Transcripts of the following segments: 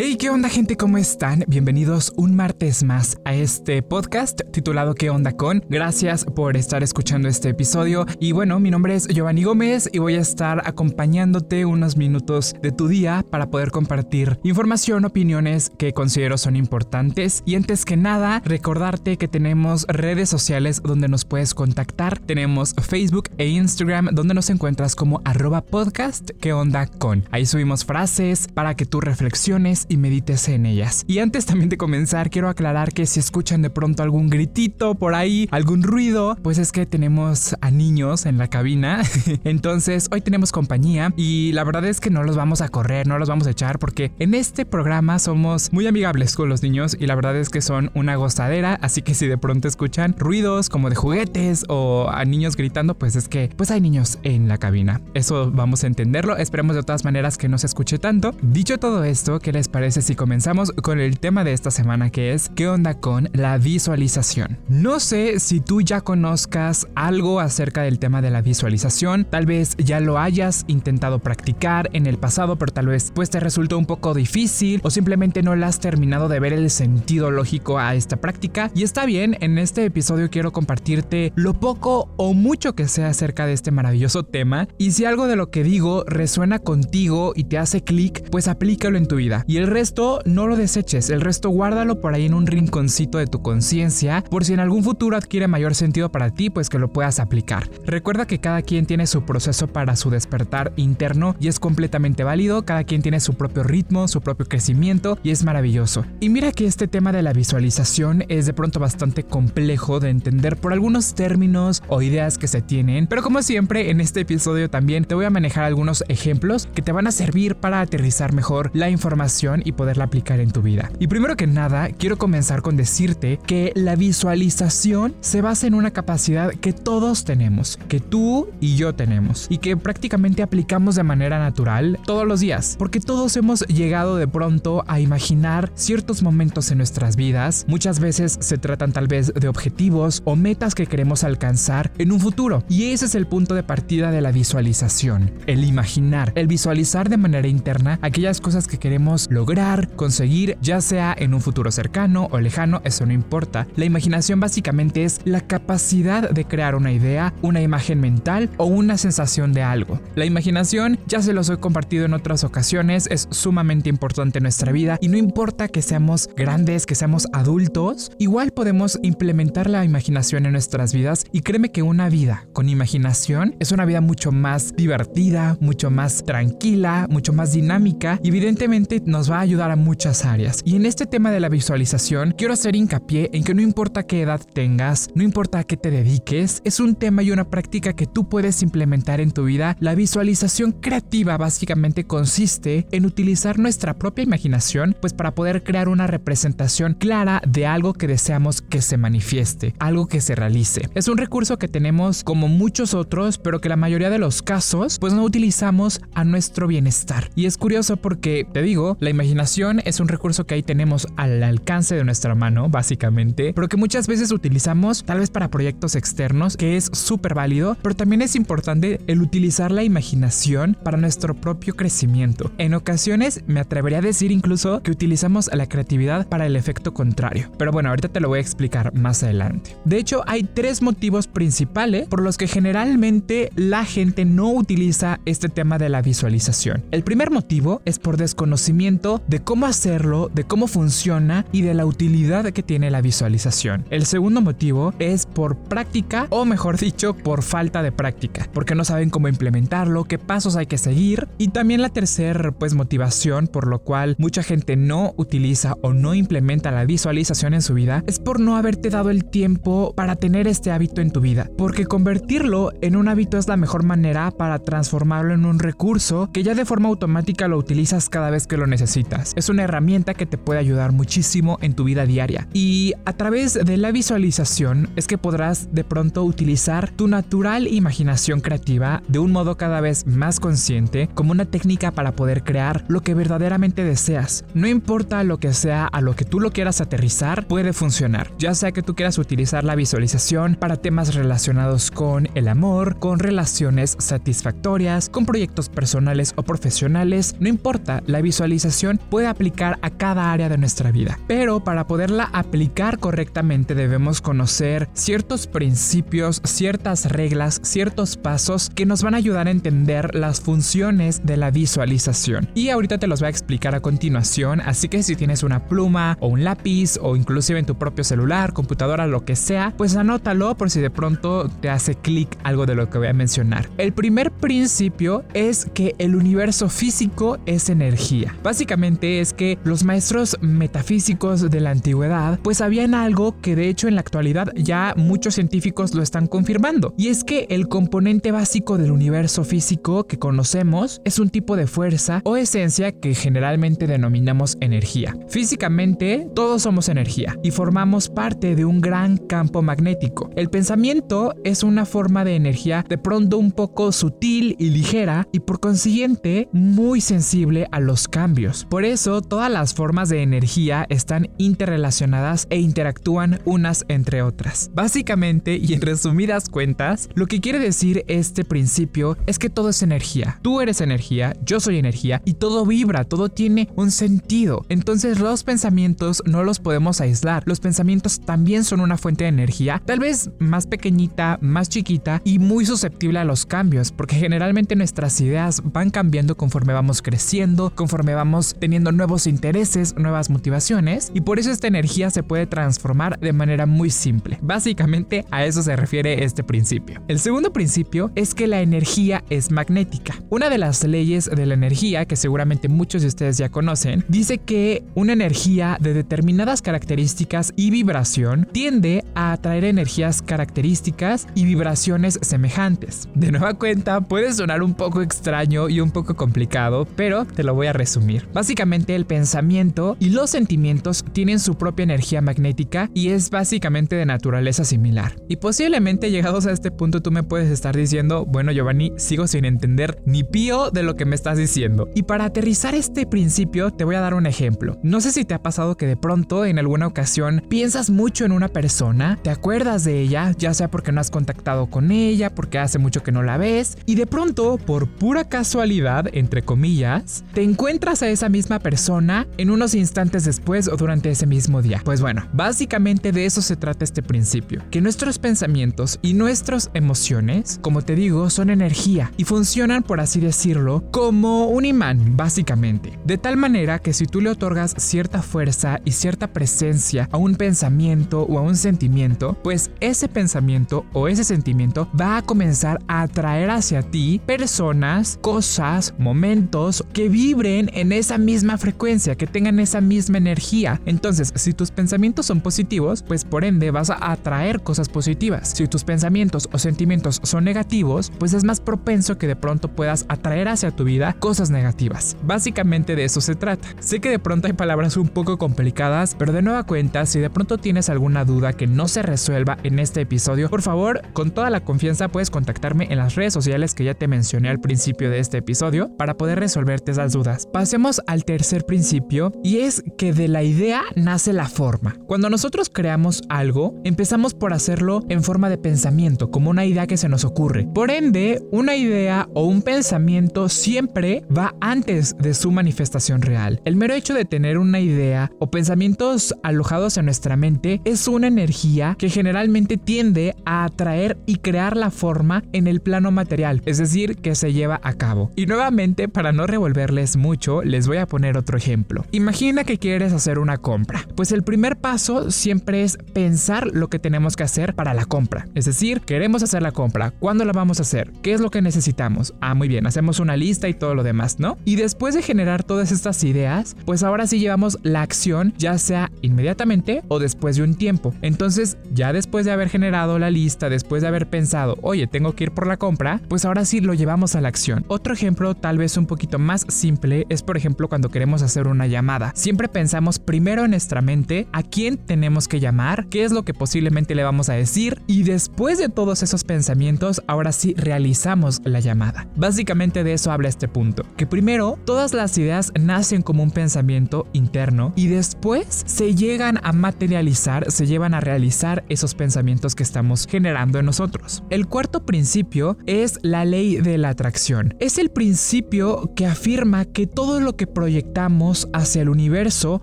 Hey, ¿qué onda gente? ¿Cómo están? Bienvenidos un martes más a este podcast titulado ¿Qué onda con? Gracias por estar escuchando este episodio y bueno, mi nombre es Giovanni Gómez y voy a estar acompañándote unos minutos de tu día para poder compartir información, opiniones que considero son importantes y antes que nada recordarte que tenemos redes sociales donde nos puedes contactar. Tenemos Facebook e Instagram donde nos encuentras como arroba podcast ¿Qué onda con? Ahí subimos frases para que tú reflexiones y medites en ellas. Y antes también de comenzar, quiero aclarar que si escuchan de pronto algún gritito por ahí, algún ruido, pues es que tenemos a niños en la cabina. Entonces, hoy tenemos compañía y la verdad es que no los vamos a correr, no los vamos a echar porque en este programa somos muy amigables con los niños y la verdad es que son una gozadera, así que si de pronto escuchan ruidos como de juguetes o a niños gritando, pues es que pues hay niños en la cabina. Eso vamos a entenderlo, esperemos de todas maneras que no se escuche tanto. Dicho todo esto, ¿qué les parece si comenzamos con el tema de esta semana que es ¿qué onda con la visualización? No sé si tú ya conozcas algo acerca del tema de la visualización, tal vez ya lo hayas intentado practicar en el pasado, pero tal vez pues te resultó un poco difícil o simplemente no le has terminado de ver el sentido lógico a esta práctica y está bien, en este episodio quiero compartirte lo poco o mucho que sé acerca de este maravilloso tema y si algo de lo que digo resuena contigo y te hace clic, pues aplícalo en tu vida. Y resto no lo deseches, el resto guárdalo por ahí en un rinconcito de tu conciencia, por si en algún futuro adquiere mayor sentido para ti, pues que lo puedas aplicar. Recuerda que cada quien tiene su proceso para su despertar interno y es completamente válido, cada quien tiene su propio ritmo, su propio crecimiento y es maravilloso. Y mira que este tema de la visualización es de pronto bastante complejo de entender por algunos términos o ideas que se tienen, pero como siempre en este episodio también te voy a manejar algunos ejemplos que te van a servir para aterrizar mejor la información y poderla aplicar en tu vida. Y primero que nada, quiero comenzar con decirte que la visualización se basa en una capacidad que todos tenemos, que tú y yo tenemos, y que prácticamente aplicamos de manera natural todos los días, porque todos hemos llegado de pronto a imaginar ciertos momentos en nuestras vidas, muchas veces se tratan tal vez de objetivos o metas que queremos alcanzar en un futuro, y ese es el punto de partida de la visualización, el imaginar, el visualizar de manera interna aquellas cosas que queremos lograr, conseguir, ya sea en un futuro cercano o lejano, eso no importa. La imaginación básicamente es la capacidad de crear una idea, una imagen mental o una sensación de algo. La imaginación, ya se los he compartido en otras ocasiones, es sumamente importante en nuestra vida y no importa que seamos grandes, que seamos adultos, igual podemos implementar la imaginación en nuestras vidas y créeme que una vida con imaginación es una vida mucho más divertida, mucho más tranquila, mucho más dinámica y evidentemente nos va a ayudar a muchas áreas. Y en este tema de la visualización, quiero hacer hincapié en que no importa qué edad tengas, no importa a qué te dediques, es un tema y una práctica que tú puedes implementar en tu vida. La visualización creativa básicamente consiste en utilizar nuestra propia imaginación, pues para poder crear una representación clara de algo que deseamos que se manifieste, algo que se realice. Es un recurso que tenemos como muchos otros, pero que la mayoría de los casos pues no utilizamos a nuestro bienestar. Y es curioso porque, te digo, la imaginación es un recurso que ahí tenemos al alcance de nuestra mano, básicamente, pero que muchas veces utilizamos tal vez para proyectos externos, que es súper válido, pero también es importante el utilizar la imaginación para nuestro propio crecimiento. En ocasiones me atrevería a decir incluso que utilizamos la creatividad para el efecto contrario. Pero bueno, ahorita te lo voy a explicar más adelante. De hecho, hay tres motivos principales por los que generalmente la gente no utiliza este tema de la visualización. El primer motivo es por desconocimiento de cómo hacerlo, de cómo funciona y de la utilidad que tiene la visualización. El segundo motivo es por práctica o mejor dicho por falta de práctica, porque no saben cómo implementarlo, qué pasos hay que seguir y también la tercera pues motivación por lo cual mucha gente no utiliza o no implementa la visualización en su vida es por no haberte dado el tiempo para tener este hábito en tu vida, porque convertirlo en un hábito es la mejor manera para transformarlo en un recurso que ya de forma automática lo utilizas cada vez que lo necesitas es una herramienta que te puede ayudar muchísimo en tu vida diaria. Y a través de la visualización es que podrás de pronto utilizar tu natural imaginación creativa de un modo cada vez más consciente como una técnica para poder crear lo que verdaderamente deseas. No importa lo que sea a lo que tú lo quieras aterrizar, puede funcionar. Ya sea que tú quieras utilizar la visualización para temas relacionados con el amor, con relaciones satisfactorias, con proyectos personales o profesionales, no importa, la visualización puede aplicar a cada área de nuestra vida. Pero para poderla aplicar correctamente debemos conocer ciertos principios, ciertas reglas, ciertos pasos que nos van a ayudar a entender las funciones de la visualización. Y ahorita te los voy a explicar a continuación, así que si tienes una pluma o un lápiz o inclusive en tu propio celular, computadora, lo que sea, pues anótalo por si de pronto te hace clic algo de lo que voy a mencionar. El primer principio es que el universo físico es energía. Básicamente es que los maestros metafísicos de la antigüedad pues sabían algo que de hecho en la actualidad ya muchos científicos lo están confirmando y es que el componente básico del universo físico que conocemos es un tipo de fuerza o esencia que generalmente denominamos energía. Físicamente todos somos energía y formamos parte de un gran campo magnético. El pensamiento es una forma de energía de pronto un poco sutil y ligera y por consiguiente muy sensible a los cambios. Por eso todas las formas de energía están interrelacionadas e interactúan unas entre otras. Básicamente y en resumidas cuentas, lo que quiere decir este principio es que todo es energía. Tú eres energía, yo soy energía y todo vibra, todo tiene un sentido. Entonces los pensamientos no los podemos aislar. Los pensamientos también son una fuente de energía, tal vez más pequeñita, más chiquita y muy susceptible a los cambios, porque generalmente nuestras ideas van cambiando conforme vamos creciendo, conforme vamos teniendo nuevos intereses, nuevas motivaciones, y por eso esta energía se puede transformar de manera muy simple. Básicamente a eso se refiere este principio. El segundo principio es que la energía es magnética. Una de las leyes de la energía, que seguramente muchos de ustedes ya conocen, dice que una energía de determinadas características y vibración tiende a atraer energías características y vibraciones semejantes. De nueva cuenta, puede sonar un poco extraño y un poco complicado, pero te lo voy a resumir. Básicamente el pensamiento y los sentimientos tienen su propia energía magnética y es básicamente de naturaleza similar. Y posiblemente llegados a este punto tú me puedes estar diciendo, bueno Giovanni, sigo sin entender ni pío de lo que me estás diciendo. Y para aterrizar este principio te voy a dar un ejemplo. No sé si te ha pasado que de pronto en alguna ocasión piensas mucho en una persona, te acuerdas de ella, ya sea porque no has contactado con ella, porque hace mucho que no la ves, y de pronto, por pura casualidad, entre comillas, te encuentras a esa misma persona en unos instantes después o durante ese mismo día. Pues bueno, básicamente de eso se trata este principio, que nuestros pensamientos y nuestras emociones, como te digo, son energía y funcionan, por así decirlo, como un imán, básicamente. De tal manera que si tú le otorgas cierta fuerza y cierta presencia a un pensamiento o a un sentimiento, pues ese pensamiento o ese sentimiento va a comenzar a atraer hacia ti personas, cosas, momentos que vibren en esa misma frecuencia, que tengan esa misma energía. Entonces, si tus pensamientos son positivos, pues por ende vas a atraer cosas positivas. Si tus pensamientos o sentimientos son negativos, pues es más propenso que de pronto puedas atraer hacia tu vida cosas negativas. Básicamente de eso se trata. Sé que de pronto hay palabras un poco complicadas, pero de nueva cuenta, si de pronto tienes alguna duda que no se resuelva en este episodio, por favor, con toda la confianza puedes contactarme en las redes sociales que ya te mencioné al principio de este episodio para poder resolverte esas dudas. Pasemos al tercer principio y es que de la idea nace la forma. Cuando nosotros creamos algo, empezamos por hacerlo en forma de pensamiento, como una idea que se nos ocurre. Por ende, una idea o un pensamiento siempre va antes de su manifestación real. El mero hecho de tener una idea o pensamientos alojados en nuestra mente es una energía que generalmente tiende a atraer y crear la forma en el plano material, es decir, que se lleva a cabo. Y nuevamente, para no revolverles mucho, les voy a poner otro ejemplo. Imagina que quieres hacer una compra. Pues el primer paso siempre es pensar lo que tenemos que hacer para la compra. Es decir, queremos hacer la compra. ¿Cuándo la vamos a hacer? ¿Qué es lo que necesitamos? Ah, muy bien, hacemos una lista y todo lo demás, ¿no? Y después de generar todas estas ideas, pues ahora sí llevamos la acción, ya sea inmediatamente o después de un tiempo. Entonces, ya después de haber generado la lista, después de haber pensado, oye, tengo que ir por la compra, pues ahora sí lo llevamos a la acción. Otro ejemplo, tal vez un poquito más simple, es por ejemplo cuando queremos hacer una llamada. Siempre pensamos primero en nuestra mente a quién tenemos que llamar, qué es lo que posiblemente le vamos a decir y después de todos esos pensamientos, ahora sí realizamos la llamada. Básicamente de eso habla este punto, que primero todas las ideas nacen como un pensamiento interno y después se llegan a materializar, se llevan a realizar esos pensamientos que estamos generando en nosotros. El cuarto principio es la ley de la atracción. Es el principio que afirma que todo lo que proyectamos hacia el universo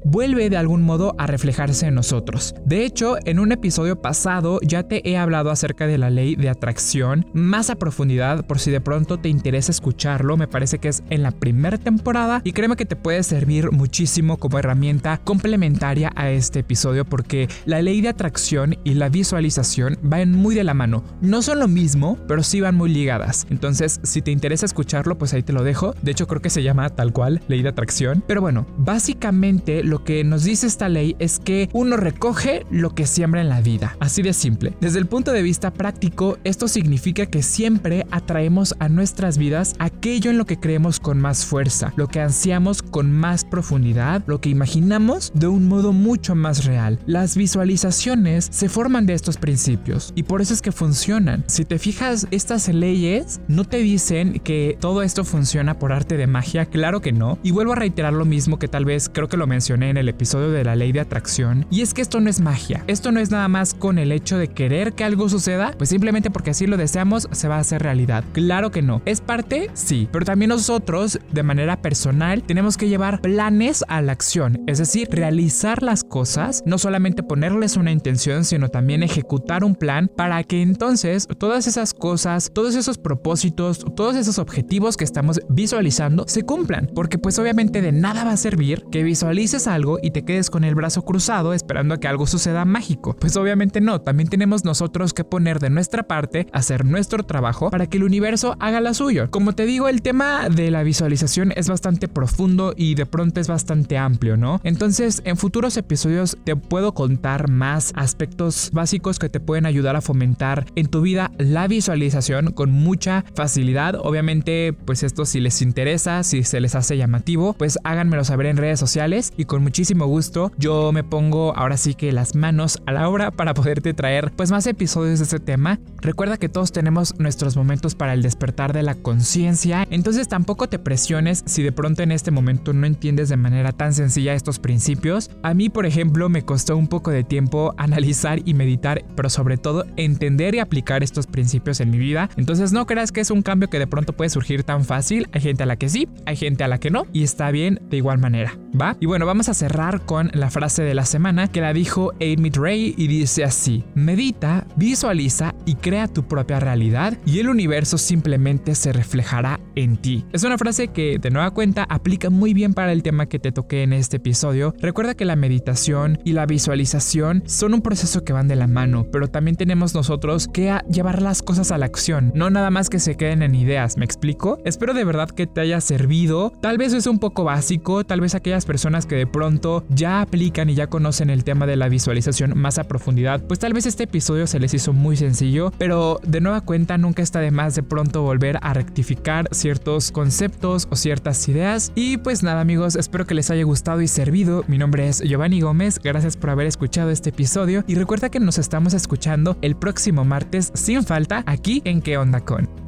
vuelve de algún modo a reflejarse en nosotros. De hecho, en un episodio pasado ya te he hablado acerca de la ley de atracción más a profundidad por si de pronto te interesa escucharlo, me parece que es en la primera temporada y créeme que te puede servir muchísimo como herramienta complementaria a este episodio porque la ley de atracción y la visualización van muy de la mano. No son lo mismo, pero sí van muy ligadas. Entonces, si te interesa escucharlo, pues ahí te lo dejo. De hecho, creo que se llama tal cual ley de atracción. Pero bueno, básicamente lo que nos dice esta ley es que uno recoge lo que siembra en la vida. Así de simple. Desde el punto de vista práctico, esto significa que siempre atraemos a nuestras vidas aquello en lo que creemos con más fuerza, lo que ansiamos con más profundidad, lo que imaginamos de un modo mucho más real. Las visualizaciones se forman de estos principios y por eso es que funcionan. Si te fijas, estas leyes no te dicen que todo esto funciona por arte de magia, claro que no. Y vuelvo a reiterar lo mismo que tal vez creo que lo mencioné en el episodio de la ley de atracción, y es que esto no es magia. Esto no es nada más con el hecho de querer que algo suceda, pues simplemente porque así lo deseamos se va a hacer realidad. Claro que no. ¿Es parte? Sí, pero también nosotros, de manera personal, tenemos que llevar planes a la acción, es decir, realizar las cosas, no solamente ponerles una intención, sino también ejecutar un plan para que entonces todas esas cosas, todos esos propósitos, todos esos objetivos que estamos visualizando se cumplan, porque pues obviamente de nada va a servir que visualices algo y te quedes con el brazo cruzado esperando a que algo suceda mágico. Pues obviamente no, también tenemos nosotros que poner de nuestra parte, hacer nuestro trabajo para que el universo haga la suyo. Como te digo, el tema de la visualización es bastante profundo y de pronto es bastante amplio, ¿no? Entonces, en futuros episodios te puedo contar más aspectos básicos que te pueden ayudar a fomentar en tu vida la visualización con mucha facilidad. Obviamente, pues esto si les interesa, si se les hace llamativo, pues háganmelo saber en redes sociales y con muchísimo gusto yo me pongo ahora sí que las manos a la obra para poderte traer pues más episodios de este tema. Recuerda que todos tenemos nuestros momentos para el despertar de la conciencia, entonces tampoco te presiones si de pronto en este momento no entiendes de manera tan sencilla estos principios. A mí, por ejemplo, me costó un poco de tiempo analizar y meditar, pero sobre todo entender y aplicar estos principios en mi vida. Entonces no creas que es un cambio que de pronto puede surgir tan fácil. Hay gente a la que sí, hay gente a la que no, y bien de igual manera, ¿va? Y bueno, vamos a cerrar con la frase de la semana que la dijo Amy Ray y dice así: Medita, visualiza y crea tu propia realidad y el universo simplemente se reflejará en ti. Es una frase que de nueva cuenta aplica muy bien para el tema que te toqué en este episodio. Recuerda que la meditación y la visualización son un proceso que van de la mano, pero también tenemos nosotros que llevar las cosas a la acción, no nada más que se queden en ideas, ¿me explico? Espero de verdad que te haya servido. Tal vez es un poco básico, tal vez aquellas personas que de pronto ya aplican y ya conocen el tema de la visualización más a profundidad, pues tal vez este episodio se les hizo muy sencillo, pero de nueva cuenta nunca está de más de pronto volver a rectificar ciertos conceptos o ciertas ideas. Y pues nada amigos, espero que les haya gustado y servido. Mi nombre es Giovanni Gómez, gracias por haber escuchado este episodio y recuerda que nos estamos escuchando el próximo martes sin falta aquí en ¿Qué onda con?